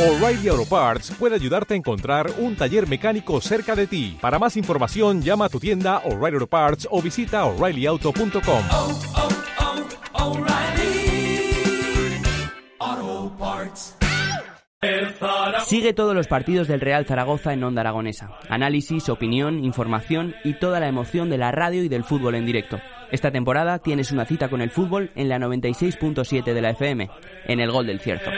O'Reilly Auto Parts puede ayudarte a encontrar un taller mecánico cerca de ti. Para más información, llama a tu tienda O'Reilly Auto Parts o visita oreillyauto.com. oh, oh, Parts. Sigue todos los partidos del Real Zaragoza en Onda Aragonesa. Análisis, opinión, información y toda la emoción de la radio y del fútbol en directo. Esta temporada tienes una cita con el fútbol en la 96.7 de la FM, en el Gol del Cierzo.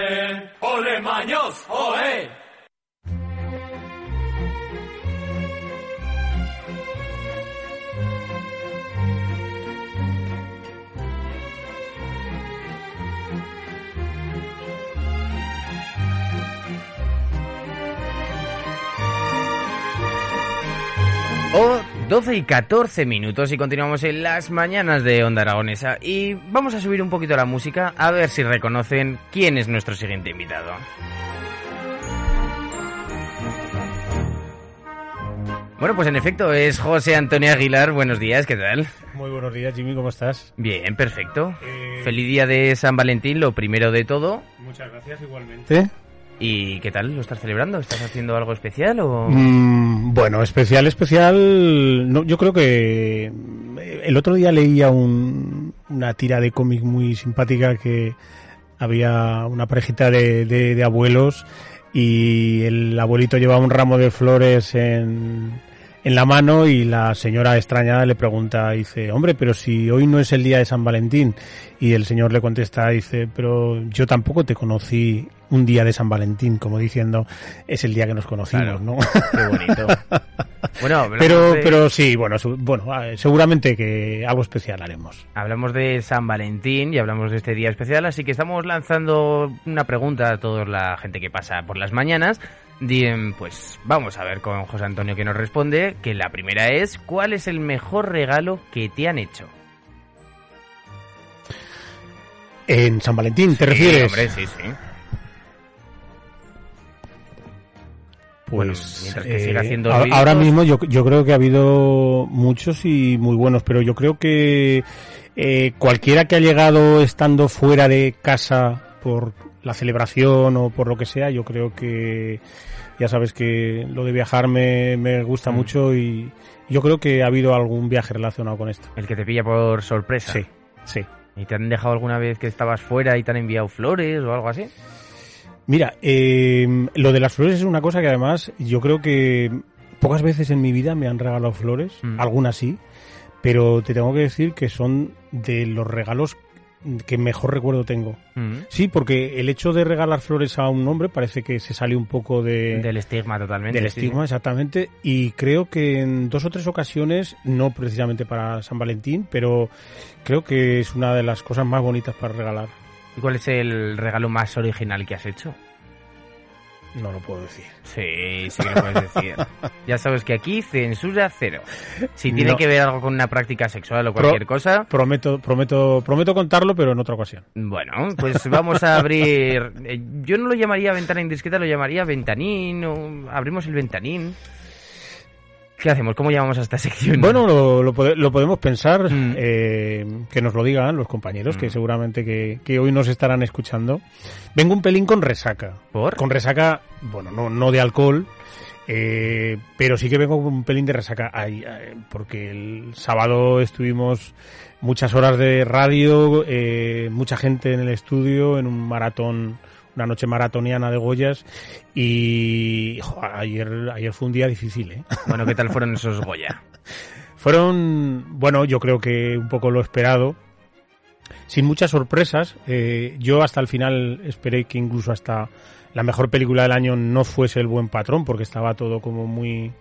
O 12 y 14 minutos y continuamos en las mañanas de Onda Aragonesa y vamos a subir un poquito la música a ver si reconocen quién es nuestro siguiente invitado. Bueno, pues en efecto es José Antonio Aguilar. Buenos días, ¿qué tal? Muy buenos días, Jimmy, ¿cómo estás? Bien, perfecto. Eh, Feliz día de San Valentín, lo primero de todo. Muchas gracias igualmente. ¿Y qué tal? ¿Lo estás celebrando? ¿Estás haciendo algo especial o...? Mm, bueno, especial, especial. No, yo creo que eh, el otro día leía un- una tira de cómic muy simpática que había una parejita de, de- de abuelos y el abuelito llevaba un ramo de flores en, en la mano y la señora extrañada le pregunta, dice, hombre, pero si hoy no es el día de San Valentín. Y el señor le contesta, dice, pero yo tampoco te conocí un día de San Valentín, como diciendo, es el día que nos conocimos, Claro. ¿no? Qué bonito. Bueno, pero, de- pero sí, bueno, bueno, eh, seguramente que algo especial haremos. Hablamos de San Valentín y hablamos de este día especial, así que estamos lanzando una pregunta a toda la gente que pasa por las mañanas. Di- Pues vamos a ver con José Antonio que nos responde, que la primera es, ¿cuál es el mejor regalo que te han hecho? En San Valentín, ¿te Sí, refieres? hombre, sí, sí. Pues que eh, haciendo a- ruiditos. ahora mismo yo, yo creo que ha habido muchos y muy buenos, pero yo creo que eh, cualquiera que ha llegado estando fuera de casa por la celebración o por lo que sea, yo creo que ya sabes que lo de viajar me, me gusta Mm. mucho y yo creo que ha habido algún viaje relacionado con esto. El que te pilla por sorpresa. Sí, sí. ¿Y te han dejado alguna vez que estabas fuera y te han enviado flores o algo así? Mira, eh, lo de las flores es una cosa que además yo creo que pocas veces en mi vida me han regalado flores, Mm. algunas sí, pero te tengo que decir que son de los regalos que mejor recuerdo tengo. Mm. Sí, porque el hecho de regalar flores a un hombre parece que se sale un poco de, Del estigma totalmente. del sí, estigma, exactamente, y creo que en dos o tres ocasiones, no precisamente para San Valentín, pero creo que es una de las cosas más bonitas para regalar. ¿Y cuál es el regalo más original que has hecho? No lo puedo decir. Sí, sí que lo puedes decir. ya sabes que aquí censura cero. Si tiene No. que ver algo con una práctica sexual o cualquier cosa, Prometo, prometo, prometo contarlo, pero en otra ocasión. bueno, pues vamos a abrir. eh, Yo no lo llamaría ventana indiscreta, lo llamaría ventanín o abrimos el ventanín. ¿Qué hacemos? ¿Cómo llamamos a esta sección? Bueno, lo, lo pode- lo podemos pensar, Mm. eh, que nos lo digan los compañeros, Mm. que seguramente que, que hoy nos estarán escuchando. Vengo un pelín con resaca. ¿Por? Con resaca, bueno, no, no de alcohol, eh, pero sí que vengo con un pelín de resaca. Porque el sábado estuvimos muchas horas de radio, eh, mucha gente en el estudio, en un maratón, una noche maratoniana de Goyas, y jo, ayer, ayer fue un día difícil, ¿eh? Bueno, ¿qué tal fueron esos Goya? Fueron, bueno, yo creo que un poco lo esperado, sin muchas sorpresas. Eh, yo hasta el final esperé que incluso hasta la mejor película del año no fuese El Buen Patrón, porque estaba todo como muy,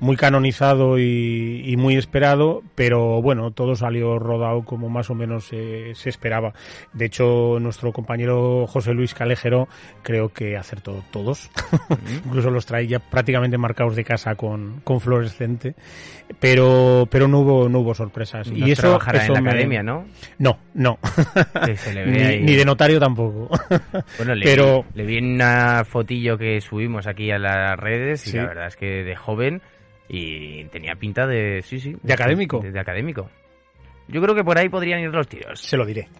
muy canonizado y, y muy esperado, pero bueno, todo salió rodado como más o menos eh, se esperaba. De hecho, nuestro compañero José Luis Calejero creo que acertó todos. Incluso los traía prácticamente marcados de casa con, con fluorescente, pero, pero no hubo, no hubo sorpresas. No y eso, trabajará eso en la me- academia, ¿no? No, no. Ni, ahí. ni de notario tampoco. Bueno, le, Pero- vi, le vi en una fotillo que subimos aquí a las redes y Sí. la verdad es que de joven y tenía pinta de... Sí, sí. ¿De académico? De, de académico. Yo creo que por ahí podrían ir los tiros. Se lo diré.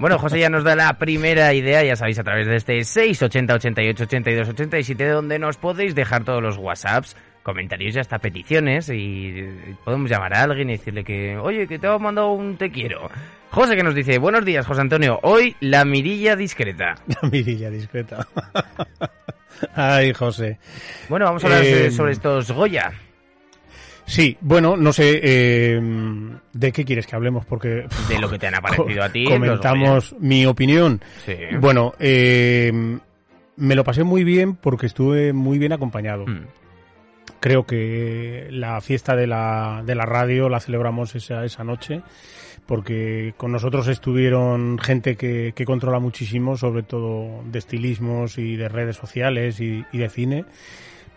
Bueno, José ya nos da la primera idea, ya sabéis, a través de este 680 88 82 87, donde nos podéis dejar todos los WhatsApps, comentarios y hasta peticiones, y podemos llamar a alguien y decirle que, oye, que te hemos mandado un te quiero. José que nos dice, buenos días, José Antonio, hoy la mirilla discreta. La mirilla discreta. Ay, José. Bueno, vamos a hablar Eh, sobre estos Goya. Sí, bueno, no sé eh, de qué quieres que hablemos porque De lo que te han aparecido a ti. comentamos mi opinión. Sí. Bueno, eh, me lo pasé muy bien porque estuve muy bien acompañado. Mm. Creo que la fiesta de la, de la radio la celebramos esa, esa noche porque con nosotros estuvieron gente que, que controla muchísimo, sobre todo de estilismos y de redes sociales y, y de cine.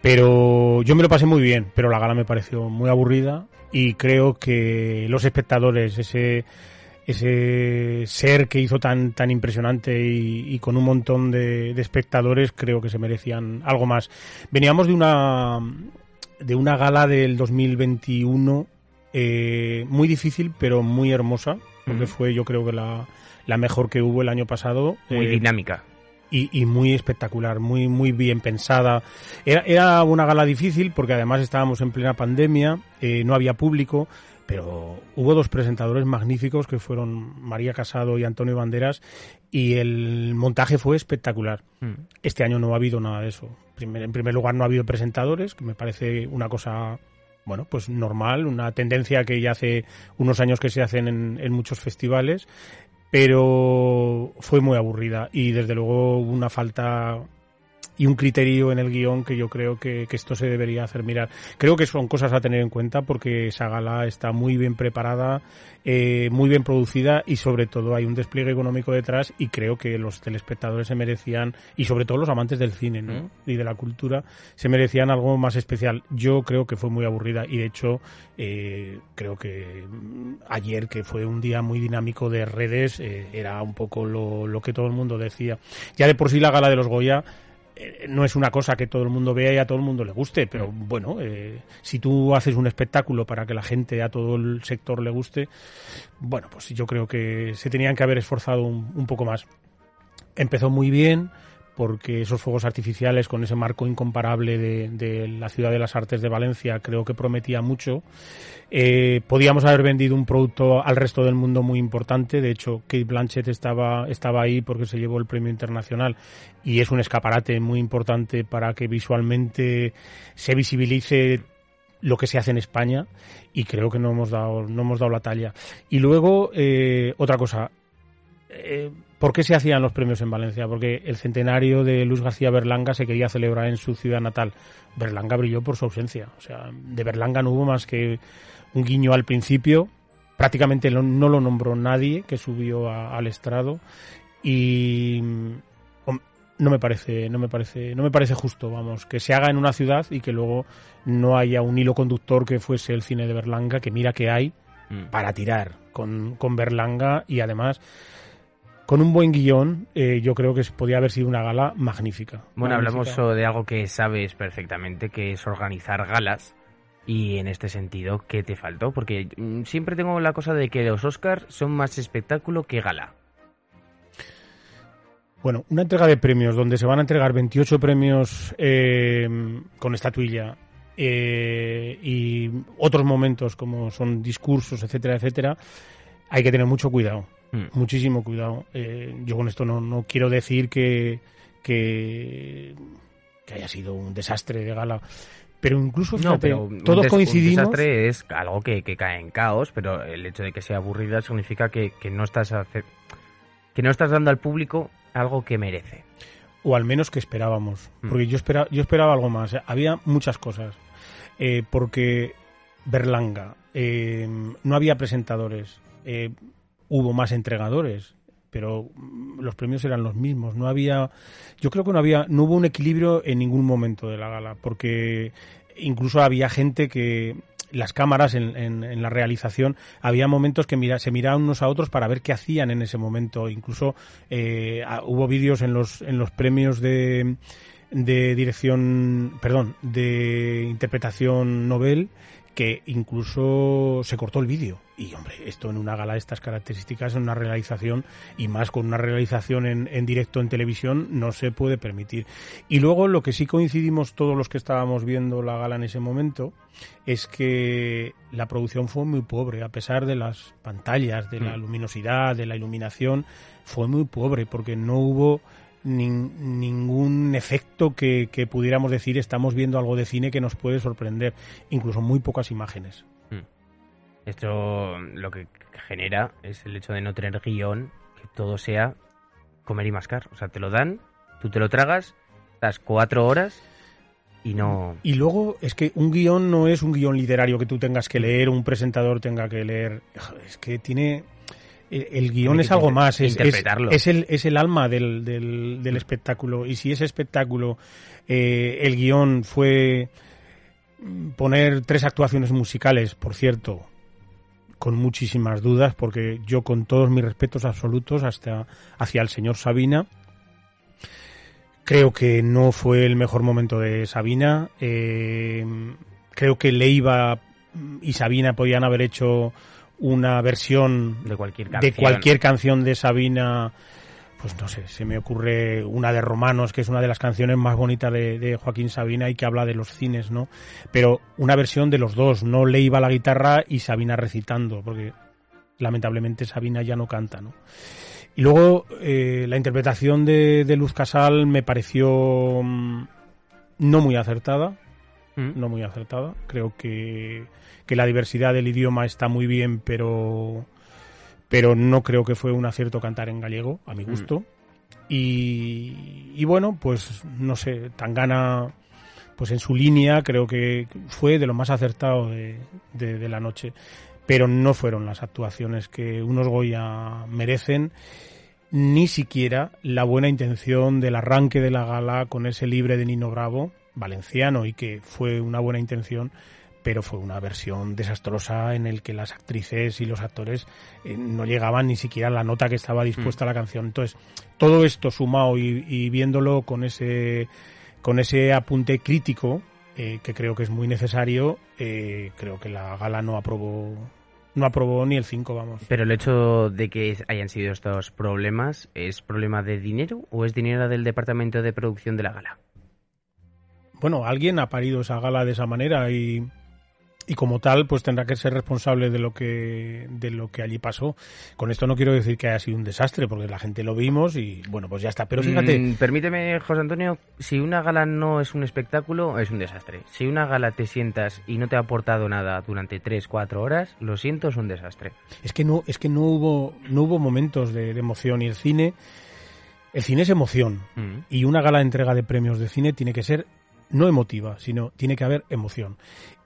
Pero yo me lo pasé muy bien, pero la gala me pareció muy aburrida y creo que los espectadores, ese, ese ser que hizo tan, tan impresionante y, y con un montón de, de espectadores, creo que se merecían algo más. Veníamos de una, de una gala del 2021 eh, muy difícil, pero muy hermosa, porque fue yo creo que la, la mejor que hubo el año pasado. Muy Eh, dinámica. Y, y muy espectacular, muy muy bien pensada. Era, era una gala difícil porque además estábamos en plena pandemia, eh, no había público, pero hubo dos presentadores magníficos que fueron María Casado y Antonio Banderas y el montaje fue espectacular. Mm. Este año no ha habido nada de eso. Primer- en primer lugar, no ha habido presentadores, que me parece una cosa, bueno, pues normal, una tendencia que ya hace unos años que se hacen en, en muchos festivales, pero fue muy aburrida y desde luego una falta y un criterio en el guion que yo creo que, que esto se debería hacer mirar. Creo que son cosas a tener en cuenta porque esa gala está muy bien preparada, eh, muy bien producida y sobre todo hay un despliegue económico detrás y creo que los telespectadores se merecían, y sobre todo los amantes del cine ¿no? Mm. y de la cultura, se merecían algo más especial. Yo creo que fue muy aburrida y de hecho eh, creo que mm, ayer, que fue un día muy dinámico de redes, eh, era un poco lo, lo que todo el mundo decía. Ya de por sí la gala de los Goya eh, no es una cosa que todo el mundo vea y a todo el mundo le guste, pero bueno, eh, si tú haces un espectáculo para que la gente, a todo el sector le guste, bueno, pues yo creo que se tenían que haber esforzado un, un poco más. Empezó muy bien porque esos fuegos artificiales con ese marco incomparable de, la ciudad de las artes de Valencia creo que prometía mucho. Eh, podíamos haber vendido un producto al resto del mundo muy importante. De hecho, Kate Blanchett estaba, estaba ahí porque se llevó el premio internacional y es un escaparate muy importante para que visualmente se visibilice lo que se hace en España y creo que no hemos dado, no hemos dado la talla. Y luego, eh, otra cosa. Eh, ¿Por qué se hacían los premios en Valencia? Porque el centenario de Luis García Berlanga se quería celebrar en su ciudad natal. Berlanga brilló por su ausencia. O sea, de Berlanga no hubo más que un guiño al principio. Prácticamente no lo nombró nadie que subió a- al estrado. Y no me parece, no me parece, no me parece justo, vamos, que se haga en una ciudad y que luego no haya un hilo conductor que fuese el cine de Berlanga, que mira que hay Mm. para tirar con, con Berlanga y además con un buen guion, eh, yo creo que podía haber sido una gala magnífica. Bueno, hablamos Magnífica. de algo que sabes perfectamente, que es organizar galas. Y en este sentido, ¿qué te faltó? Porque mm, siempre tengo la cosa de que los Oscars son más espectáculo que gala. Bueno, una entrega de premios donde se van a entregar 28 premios eh, con estatuilla eh, y otros momentos como son discursos, etcétera, etcétera, hay que tener mucho cuidado, Mm. muchísimo cuidado. Eh, yo con esto no, no quiero decir que, que, que haya sido un desastre de gala, pero incluso, No, fíjate, pero un todos des- Un coincidimos... desastre es algo que, que cae en caos, pero el hecho de que sea aburrida significa que, que no estás hace- que no estás dando al público algo que merece. o al menos que esperábamos. Mm. Porque yo esperaba, yo esperaba algo más. Había muchas cosas. Eh, porque Berlanga, eh, no había presentadores, eh, hubo más entregadores, pero mm, los premios eran los mismos. No había, yo creo que no había, no hubo un equilibrio en ningún momento de la gala, porque incluso había gente que las cámaras en, en- en la realización había momentos que mira, se miraban unos a otros para ver qué hacían en ese momento incluso eh, hubo vídeos en los en los premios de de dirección perdón de interpretación Nobel que incluso se cortó el vídeo. Y hombre, esto en una gala de estas características, en una realización, y más con una realización en, en, directo en televisión, no se puede permitir. Y luego lo que sí coincidimos todos los que estábamos viendo la gala en ese momento, es que la producción fue muy pobre, a pesar de las pantallas, de la luminosidad, de la iluminación, fue muy pobre, porque no hubo ningún efecto que, que, pudiéramos decir estamos viendo algo de cine que nos puede sorprender, incluso muy pocas imágenes. Esto lo que genera es el hecho de no tener guion, que todo sea comer y mascar. O sea, te lo dan, tú te lo tragas, estás cuatro horas y no... Y luego es que un guion no es un guion literario que tú tengas que leer, un presentador tenga que leer. Es que tiene el guion es algo más, es, es, el, es el alma del, del, del espectáculo. Y si ese espectáculo, eh, el guion fue poner tres actuaciones musicales, por cierto, con muchísimas dudas, porque yo con todos mis respetos absolutos hasta hacia el señor Sabina, creo que no fue el mejor momento de Sabina. Eh, creo que Leiva y Sabina podían haber hecho una versión de cualquier canción. de cualquier canción de Sabina pues no sé, se me ocurre una de Romanos, que es una de las canciones más bonitas de, Joaquín Sabina y que habla de los cines, ¿no? Pero una versión de los dos, no le iba la guitarra y Sabina recitando, porque lamentablemente Sabina ya no canta, ¿no? Y luego eh, la interpretación de, de, Luz Casal me pareció mm, no muy acertada, mm. no muy acertada. Creo que que la diversidad del idioma está muy bien, pero, pero no creo que fue un acierto cantar en gallego, a mi mm. gusto. Y, y, bueno, pues no sé, Tangana, pues en su línea creo que fue de lo más acertado de, de, la noche, pero no fueron las actuaciones que unos Goya merecen ni siquiera la buena intención del arranque de la gala con ese libre de Nino Bravo, valenciano, y que fue una buena intención, pero fue una versión desastrosa en el que las actrices y los actores eh, no llegaban ni siquiera a la nota que estaba dispuesta mm. la canción. Entonces, todo esto sumado y, viéndolo con ese, con ese apunte crítico, eh, que creo que es muy necesario, eh, creo que la gala no aprobó no aprobó ni el 5, vamos. Pero el hecho de que hayan sido estos problemas, ¿es problema de dinero o es dinero del departamento de producción de la gala? Bueno, alguien ha parido esa gala de esa manera y y como tal pues tendrá que ser responsable de lo que de lo que allí pasó. Con esto no quiero decir que haya sido un desastre porque la gente lo vimos y bueno pues ya está. Pero fíjate mm, permíteme José Antonio si una gala no es un espectáculo es un desastre. Si una gala te sientas y no te ha aportado nada durante tres cuatro horas lo siento es un desastre. Es que no es que no hubo no hubo momentos de, emoción y el cine el cine es emoción. Mm. y una gala de entrega de premios de cine tiene que ser no emotiva, sino tiene que haber emoción.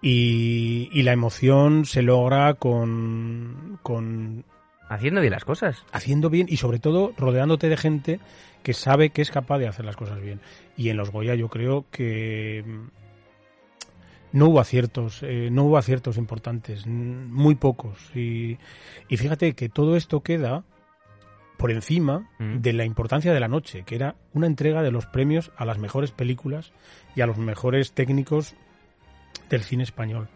Y, y la emoción se logra con, con... Haciendo bien las cosas. Haciendo bien y sobre todo rodeándote de gente que sabe que es capaz de hacer las cosas bien. Y en los Goya yo creo que mm, no hubo aciertos, eh, no hubo aciertos importantes, muy pocos. Y, y fíjate que todo esto queda por encima mm. de la importancia de la noche, que era una entrega de los premios a las mejores películas y a los mejores técnicos del cine español.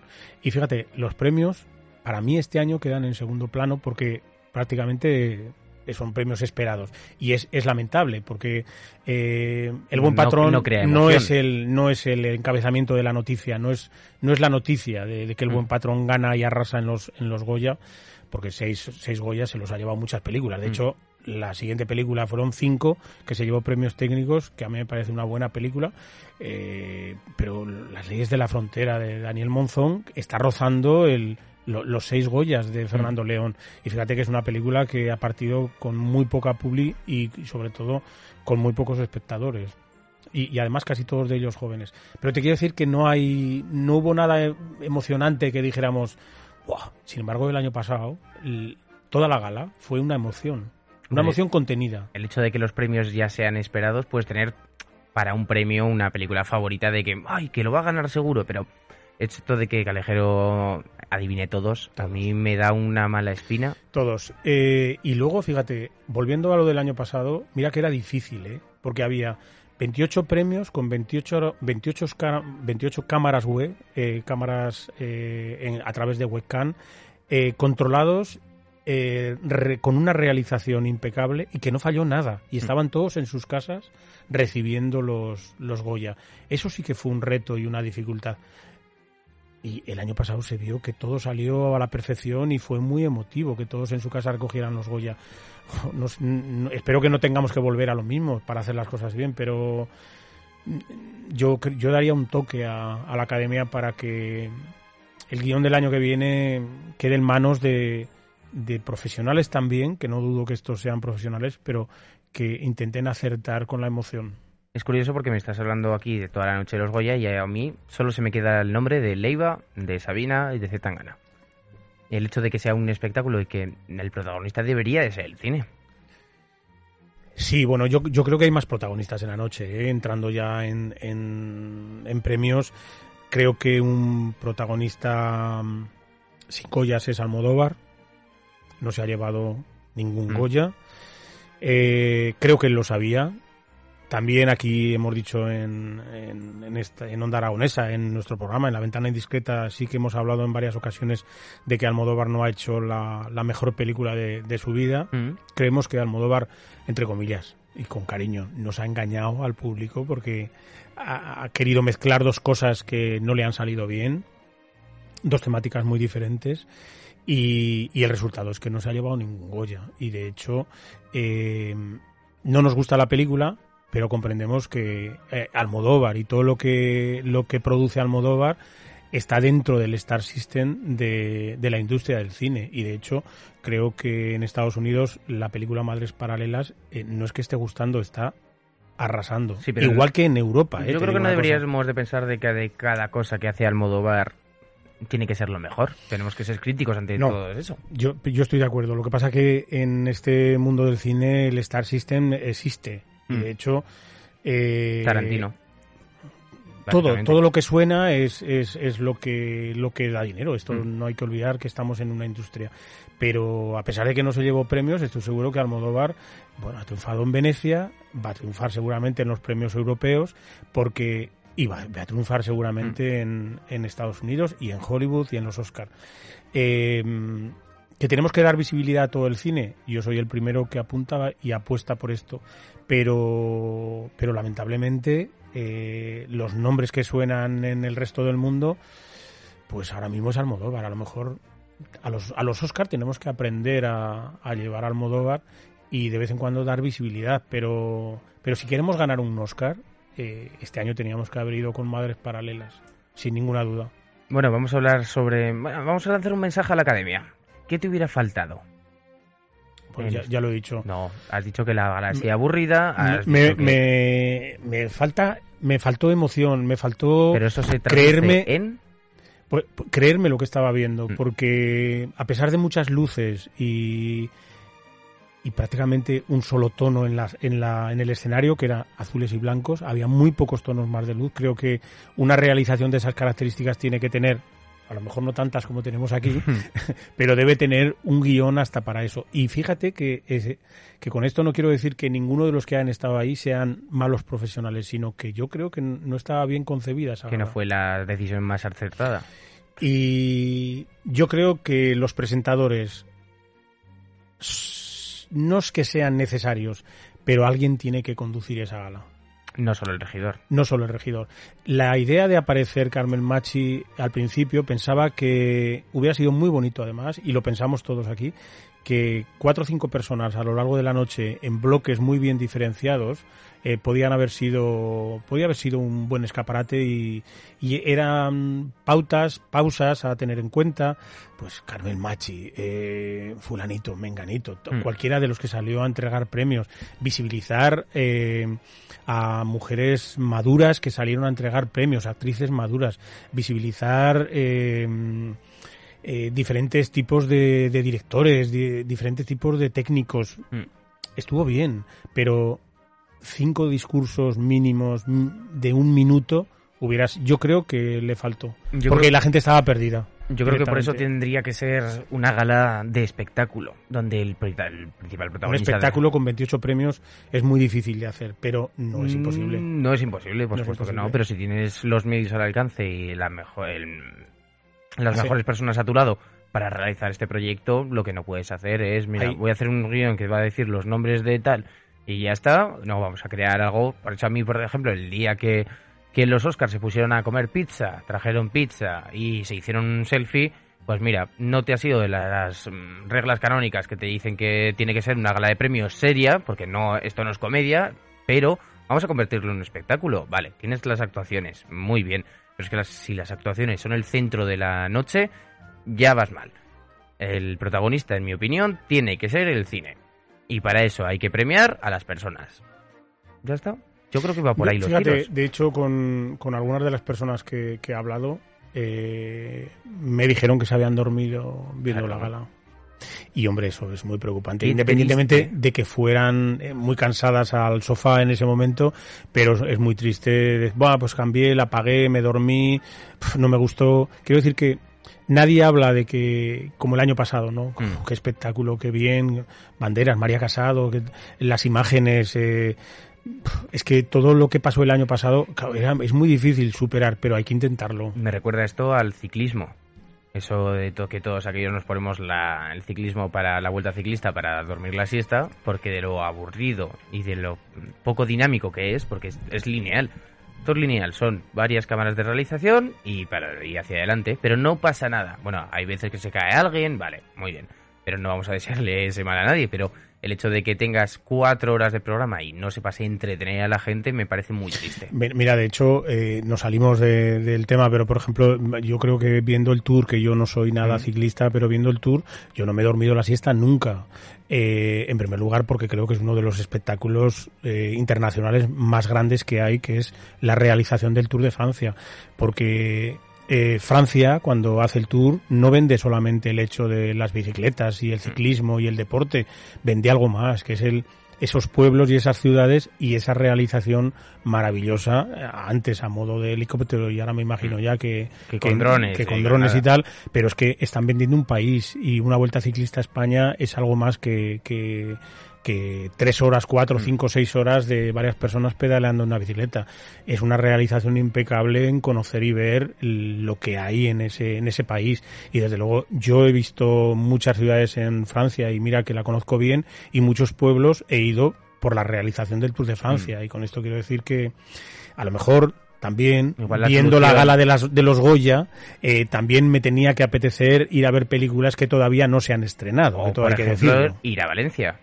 Y fíjate, los premios para mí este año quedan en segundo plano porque prácticamente son premios esperados y es, es lamentable porque eh, el buen patrón no, es el no es el encabezamiento de la noticia no es no es la noticia de, que el mm. buen patrón gana y arrasa en los en los Goya porque seis, seis Goya se los ha llevado muchas películas de mm. hecho la siguiente película fueron cinco, que se llevó premios técnicos, que a mí me parece una buena película, eh, pero Las leyes de la frontera de Daniel Monzón está rozando el, los seis Goyas de Fernando León. Y fíjate que es una película que ha partido con muy poca publi y, sobre todo con muy pocos espectadores. Y, y, además casi todos de ellos jóvenes. Pero te quiero decir que no hay, no hubo nada emocionante que dijéramos, sin embargo el año pasado toda la gala fue una emoción. Una emoción contenida. El hecho de que los premios ya sean esperados, puedes tener para un premio una película favorita de que, ay, que lo va a ganar seguro, pero esto de que Calejero adivine todos, a mí me da una mala espina. Todos. Eh, y luego, fíjate, volviendo a lo del año pasado, mira que era difícil, ¿eh? Porque había 28 premios con 28, 28, ca- 28 cámaras web, eh, cámaras eh, en- a través de webcam, eh, controlados eh, re- con una realización impecable y que no falló nada. Y estaban todos en sus casas recibiendo los, los Goya. Eso sí que fue un reto y una dificultad. Y el año pasado se vio que todo salió a la perfección y fue muy emotivo que todos en su casa recogieran los Goya. No espero que no tengamos que volver a lo mismo para hacer las cosas bien, pero mm, yo, yo daría un toque a, a la academia para que el guion del año que viene quede en manos de, de profesionales también, que no dudo que estos sean profesionales, pero que intenten acertar con la emoción. Es curioso porque me estás hablando aquí de toda la noche de los Goya y a mí solo se me queda el nombre de Leiva, de Sabina y de Zetangana. El hecho de que sea un espectáculo y que el protagonista debería de ser el cine. Sí, bueno, yo, yo creo que hay más protagonistas en la noche, ¿eh? entrando ya en, en, en premios. Creo que un protagonista mm, sin Goyas es Almodóvar. No se ha llevado ningún Mm. Goya. Eh, creo que él lo sabía. También aquí hemos dicho en, en, en, esta, en Onda Aragonesa, en nuestro programa, en La Ventana Indiscreta, sí que hemos hablado en varias ocasiones de que Almodóvar no ha hecho la, la mejor película de, de su vida Mm. creemos que Almodóvar, entre comillas, y con cariño, nos ha engañado al público porque ha, ha querido mezclar dos cosas que no le han salido bien, dos temáticas muy diferentes, y, y el resultado es que no se ha llevado ningún Goya. Y de hecho, eh, no nos gusta la película, pero comprendemos que eh, Almodóvar y todo lo que, lo que produce Almodóvar está dentro del Star System de, de la industria del cine. Y de hecho, creo que en Estados Unidos la película Madres Paralelas eh, no es que esté gustando, está arrasando. Sí, pero Igual que en Europa. eh, Yo te creo que no cosa. deberíamos de pensar de que de cada cosa que hace Almodóvar tiene que ser lo mejor. Tenemos que ser críticos ante No. todo eso. Yo, yo estoy de acuerdo. Lo que pasa que en este mundo del cine el Star System existe. Y Mm. de hecho... eh, Tarantino. todo, todo lo que suena es, es, es lo que lo que da dinero. Esto Mm. no hay que olvidar que estamos en una industria. Pero a pesar de que no se llevó premios, estoy seguro que Almodóvar bueno, ha triunfado en Venecia, va a triunfar seguramente en los premios europeos, porque y va, va a triunfar seguramente en, en Estados Unidos y en Hollywood y en los Oscars. que tenemos que dar visibilidad a todo el cine. Yo soy el primero que apunta y apuesta por esto, pero, pero lamentablemente eh, los nombres que suenan en el resto del mundo, pues ahora mismo es Almodóvar. A lo mejor a los, a los Oscar tenemos que aprender a, a llevar a Almodóvar y de vez en cuando dar visibilidad, pero, pero si queremos ganar un Oscar, eh, este año teníamos que haber ido con Madres Paralelas, sin ninguna duda. Bueno, vamos a hablar sobre... bueno, vamos a lanzar un mensaje a la academia. ¿Qué te hubiera faltado? Pues ya, ya lo he dicho. No, has dicho que la galaxia aburrida. me, que- me, me falta me faltó emoción me faltó Pero eso se creerme en... pues, creerme lo que estaba viendo Mm. porque a pesar de muchas luces y y prácticamente un solo tono en la, en la en el escenario que era azules y blancos había muy pocos tonos más de luz creo que una realización de esas características tiene que tener a lo mejor no tantas como tenemos aquí, pero debe tener un guion hasta para eso. Y fíjate que, ese- que con esto no quiero decir que ninguno de los que han estado ahí sean malos profesionales, sino que yo creo que no estaba bien concebida esa Que no fue la decisión más acertada. Y yo creo que los presentadores no es que sean necesarios, pero alguien tiene que conducir esa gala. No solo el regidor. no solo el regidor. La idea de aparecer Carmen Machi al principio pensaba que hubiera sido muy bonito además, y lo pensamos todos aquí, que cuatro o cinco personas a lo largo de la noche en bloques muy bien diferenciados eh, podían haber sido podía haber sido un buen escaparate y, y eran pautas pausas a tener en cuenta pues Carmen Machi eh, fulanito menganito to- Mm. cualquiera de los que salió a entregar premios visibilizar eh, a mujeres maduras que salieron a entregar premios actrices maduras visibilizar eh, diferentes tipos de, de directores, di- diferentes tipos de técnicos. Mm. Estuvo bien, pero cinco discursos mínimos de un minuto hubieras, yo creo que le faltó, Yo porque creo- la gente estaba perdida. Yo creo que por eso tendría que ser una gala de espectáculo, donde el, el principal Un protagonista... espectáculo con 28 premios es muy difícil de hacer, pero no es imposible. Mm, No es imposible, por No supuesto que no, pero si tienes los medios al alcance y la mejor, el- las Sí. mejores personas a tu lado para realizar este proyecto, lo que no puedes hacer es, mira, Ahí- voy a hacer un guion que va a decir los nombres de tal y ya está. No, vamos a crear algo. Por eso a mí, por ejemplo, el día que, que los Oscars se pusieron a comer pizza, trajeron pizza y se hicieron un selfie, pues mira, no te ha sido de las reglas canónicas que te dicen que tiene que ser una gala de premios seria, porque no esto no es comedia, pero vamos a convertirlo en un espectáculo. Vale, tienes las actuaciones, muy bien, pero es que las- si las actuaciones son el centro de la noche, ya vas mal. El protagonista, en mi opinión, tiene que ser el cine. Y para eso hay que premiar a las personas. ¿Ya está? Yo creo que va por ahí los Fíjate, tiros. de hecho, con, con algunas de las personas que, que he hablado, eh, me dijeron que se habían dormido viendo Claro. la gala. Y hombre, eso es muy preocupante. Independientemente triste. de que fueran eh, muy cansadas al sofá en ese momento, pero es muy triste. Buah, pues cambié, la apagué, me dormí, no me gustó. Quiero decir que nadie habla de que, como el año pasado, ¿no? Mm. Qué espectáculo, qué bien, banderas, María Casado, que, las imágenes. eh, es que todo lo que pasó el año pasado claro, era- es muy difícil superar, pero hay que intentarlo. Me recuerda esto al ciclismo. Eso de to- que todos aquellos nos ponemos la- el ciclismo para la vuelta ciclista para dormir la siesta, porque de lo aburrido y de lo poco dinámico que es, porque es, lineal. Todo lineal, son varias cámaras de realización y, para, y hacia adelante, pero no pasa nada. Bueno, hay veces que se cae alguien, vale, muy bien, pero no vamos a desearle ese mal a nadie, pero el hecho de que tengas cuatro horas de programa y no se pase a entretener a la gente me parece muy triste. Mi- Mira, de hecho, eh, nos salimos de- del tema, pero por ejemplo, yo creo que viendo el tour, que yo no soy nada Mm. ciclista, pero viendo el tour, yo no me he dormido la siesta nunca. Eh, en primer lugar, porque creo que es uno de los espectáculos eh, internacionales más grandes que hay, que es la realización del Tour de Francia. Porque eh, Francia, cuando hace el tour, no vende solamente el hecho de las bicicletas y el ciclismo y el deporte, vende algo más, que es el esos pueblos y esas ciudades y esa realización maravillosa, eh, antes a modo de helicóptero y ahora me imagino ya que, Que con drones, que con drones y tal, pero es que están vendiendo un país y una vuelta ciclista a España es algo más que, que, que tres horas, cuatro, cinco, seis horas de varias personas pedaleando en una bicicleta. Es una realización impecable en conocer y ver lo que hay en ese, en ese país. Y desde luego yo he visto muchas ciudades en Francia y mira que la conozco bien y muchos pueblos he ido por la realización del Tour de Francia. Y con esto quiero decir que a lo mejor también Igual la viendo la gala de, las, de los Goya, eh, también me tenía que apetecer ir a ver películas que todavía no se han estrenado. que O, todo por hay que ejemplo, decirlo. ir a Valencia.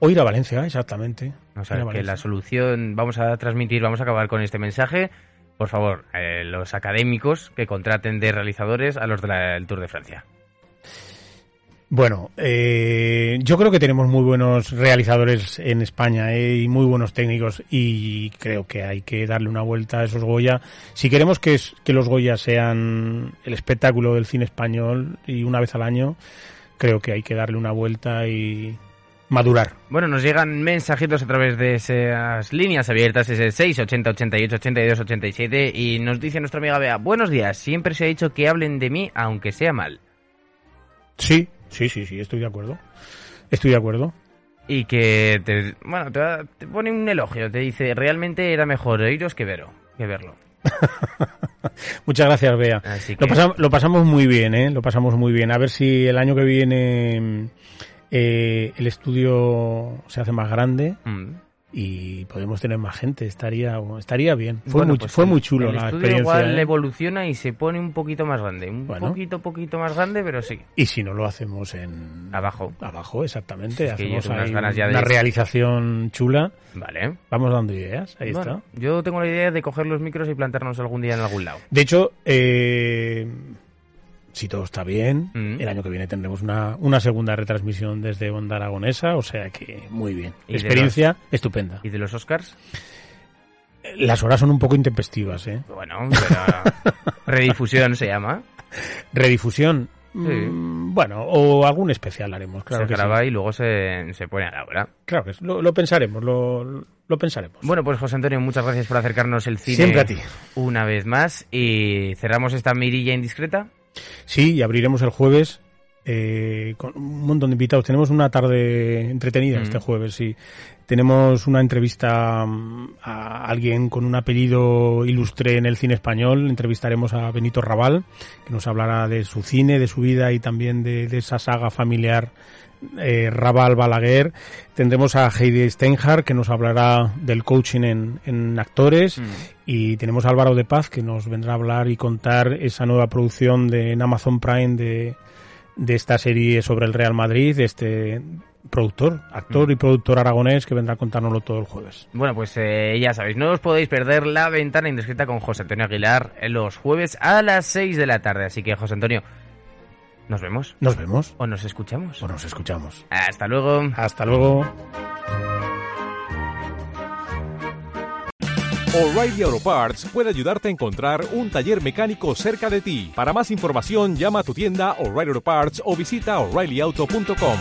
O ir a Valencia, exactamente. O sea, que la solución, vamos a transmitir, vamos a acabar con este mensaje. Por favor, eh, los académicos que contraten de realizadores a los del Tour de Francia. Bueno, eh, yo creo que tenemos muy buenos realizadores en España eh, y muy buenos técnicos y creo que hay que darle una vuelta a esos Goya. Si queremos que, es- que los Goya sean el espectáculo del cine español y una vez al año, creo que hay que darle una vuelta y madurar. Bueno, nos llegan mensajitos a través de esas líneas abiertas, ese 6, 80, 88, 82, 87, y nos dice nuestra amiga Bea, buenos días, siempre se ha dicho que hablen de mí aunque sea mal. Sí, sí, sí, sí, estoy de acuerdo. Estoy de acuerdo. Y que te, bueno, te, te pone un elogio, te dice, realmente era mejor oíros que, verlo, que verlo. Muchas gracias, Bea. Que, lo pasamos muy bien, ¿eh? Lo pasamos muy bien. A ver si el año que viene eh, el estudio se hace más grande mm, y podemos tener más gente. Estaría, estaría bien. Fue, Bueno, muy, pues fue el- muy chulo el la estudio experiencia. igual ¿eh? evoluciona y se pone un poquito más grande, un Bueno. poquito, poquito más grande, pero sí, Y si no lo hacemos en abajo. abajo, exactamente. Es hacemos tengo unas ahí ganas ya de- una realización chula. Vale. Vamos dando ideas. Ahí Bueno, está. yo tengo la idea de coger los micros y plantarnos algún día en algún lado. De hecho, eh, si todo está bien, Mm. el año que viene tendremos una, una segunda retransmisión desde Onda Aragonesa, o sea que muy bien. ¿Y de Experiencia estupenda. ¿Y de los Oscars? Las horas son un poco intempestivas, ¿eh? Bueno, pero redifusión se llama. Redifusión. mm, Bueno, o algún especial haremos, claro se que sí. graba y luego se, se pone a la hora. Claro que. Lo, lo pensaremos, lo, lo pensaremos. Bueno, pues José Antonio, muchas gracias por acercarnos el cine Siempre a ti. una vez más. Y cerramos esta mirilla indiscreta. Sí, y abriremos el jueves eh, con un montón de invitados. Tenemos una tarde entretenida Mm. este jueves, sí. Tenemos una entrevista mm, a alguien con un apellido ilustre en el cine español. Entrevistaremos a Benito Raval, que nos hablará de su cine, de su vida y también de, de esa saga familiar eh, Raval Balaguer. Tendremos a Heidi Steinhardt, que nos hablará del coaching en, en actores. Mm. Y tenemos a Álvaro de Paz, que nos vendrá a hablar y contar esa nueva producción de, en Amazon Prime de, de esta serie sobre el Real Madrid, de este productor, actor y productor aragonés que vendrá a contárnoslo todo el jueves. Bueno, pues eh, ya sabéis, no os podéis perder la ventana indiscreta con José Antonio Aguilar los jueves a las 6 de la tarde. Así que, José Antonio, nos vemos. Nos vemos. O nos escuchamos. O nos escuchamos. Hasta luego. Hasta luego. O'Reilly Auto Parts puede ayudarte a encontrar un taller mecánico cerca de ti. Para más información, llama a tu tienda O'Reilly Auto Parts o visita oreillyauto.com.